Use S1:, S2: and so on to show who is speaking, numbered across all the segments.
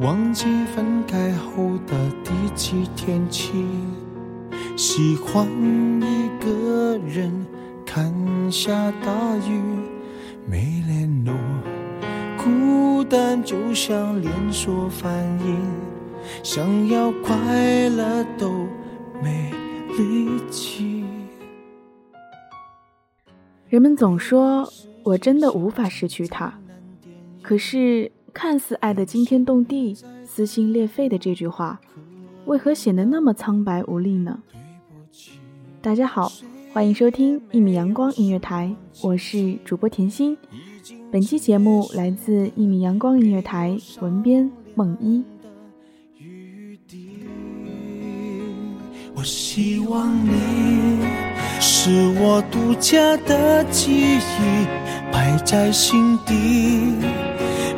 S1: 忘记分开后的第几天起，喜欢一个人看下大雨，没联络，孤单就像连锁反应，想要快乐都没力气。
S2: 人们总说我真的无法失去他，可是看似爱得惊天动地、撕心裂肺的这句话，为何显得那么苍白无力呢？大家好，欢迎收听一米阳光音乐台，我是主播甜心。本期节目来自一米阳光音乐台，文编梦一。
S1: 我希望你是我独家的记忆，摆在心底。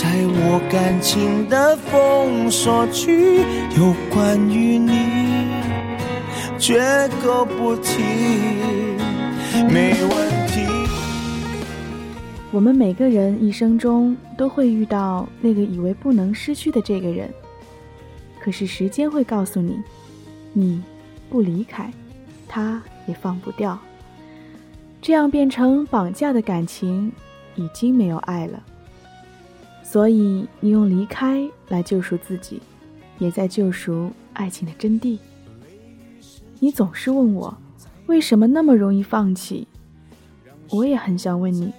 S1: 在我感情的封锁区，有关于你绝口不提，没问题。
S2: 我们每个人一生中都会遇到那个以为不能失去的这个人。可是时间会告诉你，你不离开，他也放不掉。这样变成绑架的感情，已经没有爱了。所以你用离开来救赎自己，也在救赎爱情的真谛。你总是问我，为什么那么容易放弃？我也很想问你，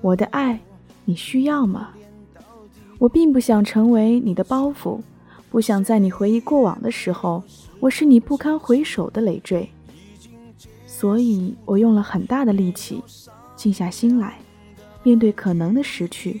S2: 我的爱，你需要吗？我并不想成为你的包袱。不想在你回忆过往的时候，我是你不堪回首的累赘，所以我用了很大的力气，静下心来，面对可能的失去。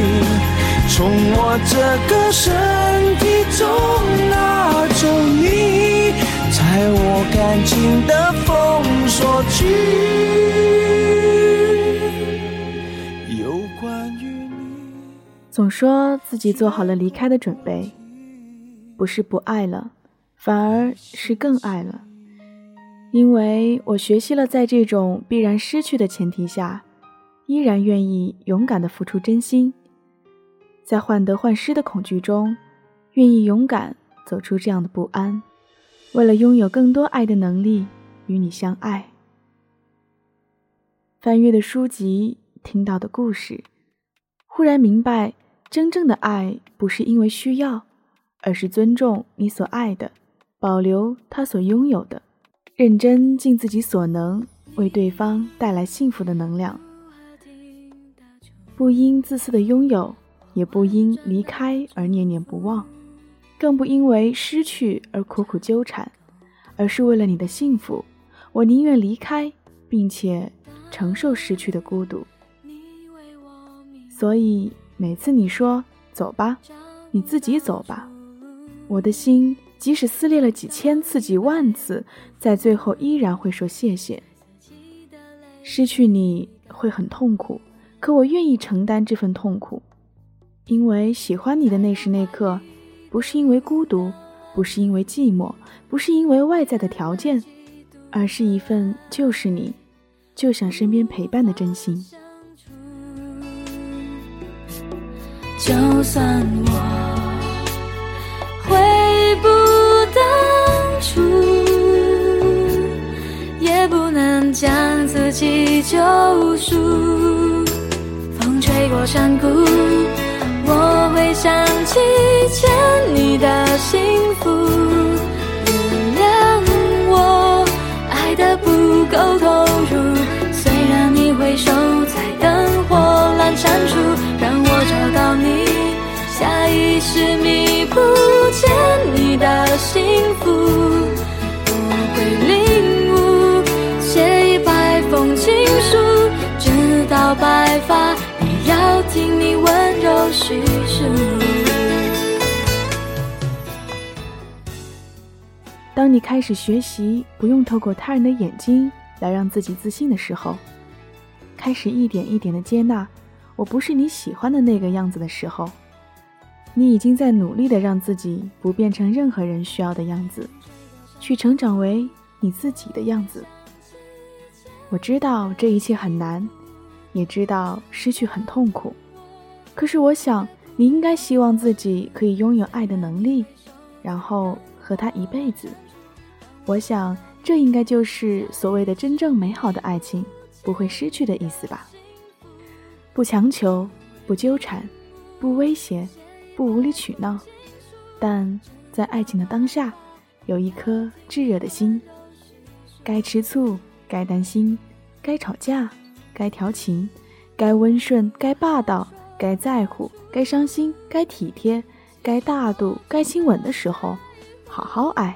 S1: 从我这个身体中拿走你，在我感情的封锁区。有关于你。
S2: 总说自己做好了离开的准备，不是不爱了，反而是更爱了。因为我学习了，在这种必然失去的前提下，依然愿意勇敢的付出真心，在患得患失的恐惧中，愿意勇敢走出这样的不安，为了拥有更多爱的能力，与你相爱。翻阅的书籍，听到的故事，忽然明白，真正的爱不是因为需要，而是尊重你所爱的，保留他所拥有的。认真尽自己所能，为对方带来幸福的能量，不因自私的拥有，也不因离开而念念不忘，更不因为失去而苦苦纠缠，而是为了你的幸福，我宁愿离开，并且承受失去的孤独。所以每次你说走吧，你自己走吧，我的心。即使撕裂了几千次、几万次，在最后依然会说谢谢。失去你会很痛苦，可我愿意承担这份痛苦，因为喜欢你的那时那刻，不是因为孤独，不是因为寂寞，不是因为外在的条件，而是一份就是你，就想身边陪伴的真心。
S3: 就算我回不。当初也不能将自己救赎。风吹过山谷，会想起欠你的幸福。原谅我爱的不够投入，虽然你会守在灯火阑珊处，让我找到你，下意识弥补。欠你的幸福，我会领悟，写一百封情书，直到白发也要听你温
S2: 当你开始学习不用透过他人的眼睛来让自己自信的时候，开始一点一点的接纳我不是你喜欢的那个样子的时候。你已经在努力的让自己不变成任何人需要的样子，去成长为你自己的样子。我知道这一切很难，也知道失去很痛苦，可是我想你应该希望自己可以拥有爱的能力，然后和他一辈子。我想这应该就是所谓的真正美好的爱情，不会失去的意思吧？不强求，不纠缠，不威胁。不无理取闹，但在爱情的当下，有一颗炙热的心。该吃醋，该担心，该吵架，该调情，该温顺，该霸道，该在乎，该伤心，该体贴，该大度，该亲吻的时候，好好爱。